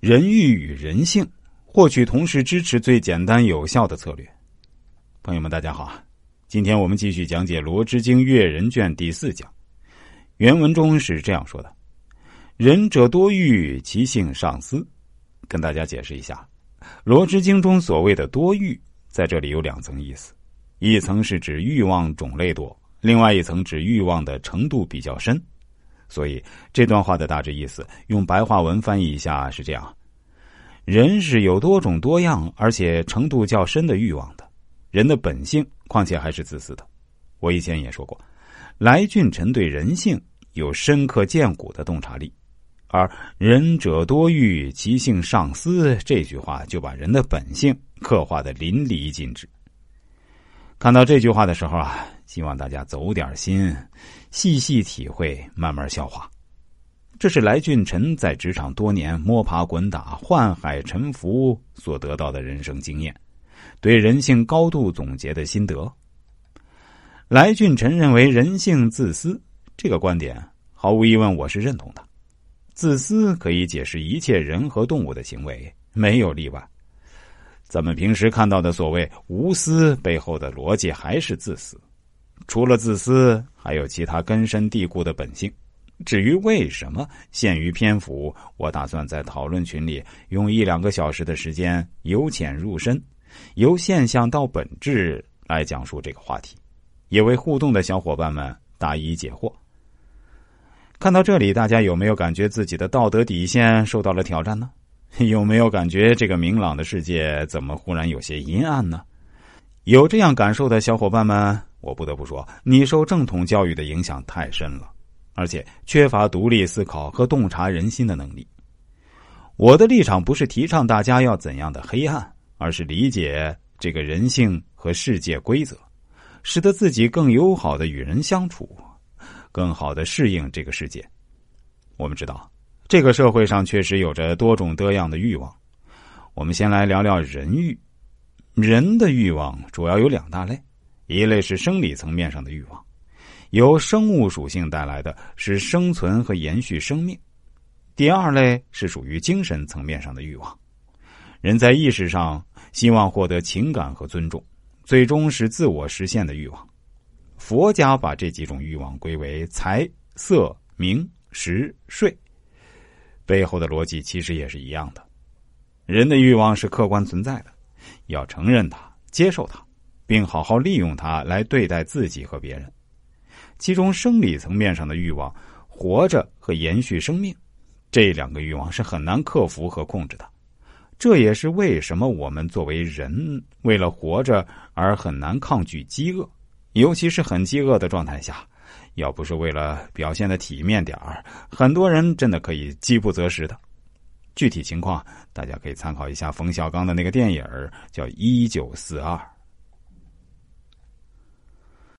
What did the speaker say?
人欲与人性，获取同事支持最简单有效的策略。朋友们，大家好，今天我们继续讲解《罗织经阅人卷》第四讲。原文中是这样说的：“仁者多欲，其性尚思。”跟大家解释一下，《罗织经》中所谓的多欲，在这里有两层意思：一层是指欲望种类多，另外一层指欲望的程度比较深。所以这段话的大致意思，用白话文翻译一下是这样：人是有多种多样，而且程度较深的欲望的。人的本性，况且还是自私的。我以前也说过，来俊臣对人性有深刻见骨的洞察力，而“仁者多欲，其性尚思”这句话就把人的本性刻画的淋漓尽致。看到这句话的时候啊。希望大家走点心，细细体会，慢慢消化。这是来俊臣在职场多年摸爬滚打、宦海沉浮所得到的人生经验，对人性高度总结的心得。来俊臣认为人性自私，这个观点毫无疑问我是认同的。自私可以解释一切人和动物的行为，没有例外。咱们平时看到的所谓无私，背后的逻辑还是自私。除了自私，还有其他根深蒂固的本性。至于为什么，限于篇幅，我打算在讨论群里用一两个小时的时间，由浅入深，由现象到本质来讲述这个话题，也为互动的小伙伴们答疑解惑。看到这里，大家有没有感觉自己的道德底线受到了挑战呢？有没有感觉这个明朗的世界怎么忽然有些阴暗呢？有这样感受的小伙伴们。我不得不说，你受正统教育的影响太深了，而且缺乏独立思考和洞察人心的能力。我的立场不是提倡大家要怎样的黑暗，而是理解这个人性和世界规则，使得自己更友好的与人相处，更好的适应这个世界。我们知道，这个社会上确实有着多种多样的欲望。我们先来聊聊人欲，人的欲望主要有两大类。一类是生理层面上的欲望，由生物属性带来的是生存和延续生命；第二类是属于精神层面上的欲望，人在意识上希望获得情感和尊重，最终是自我实现的欲望。佛家把这几种欲望归为财、色、名、食、睡，背后的逻辑其实也是一样的。人的欲望是客观存在的，要承认它，接受它。并好好利用它来对待自己和别人。其中，生理层面上的欲望，活着和延续生命，这两个欲望是很难克服和控制的。这也是为什么我们作为人，为了活着而很难抗拒饥饿，尤其是很饥饿的状态下，要不是为了表现的体面点儿，很多人真的可以饥不择食的。具体情况，大家可以参考一下冯小刚的那个电影叫《一九四二》。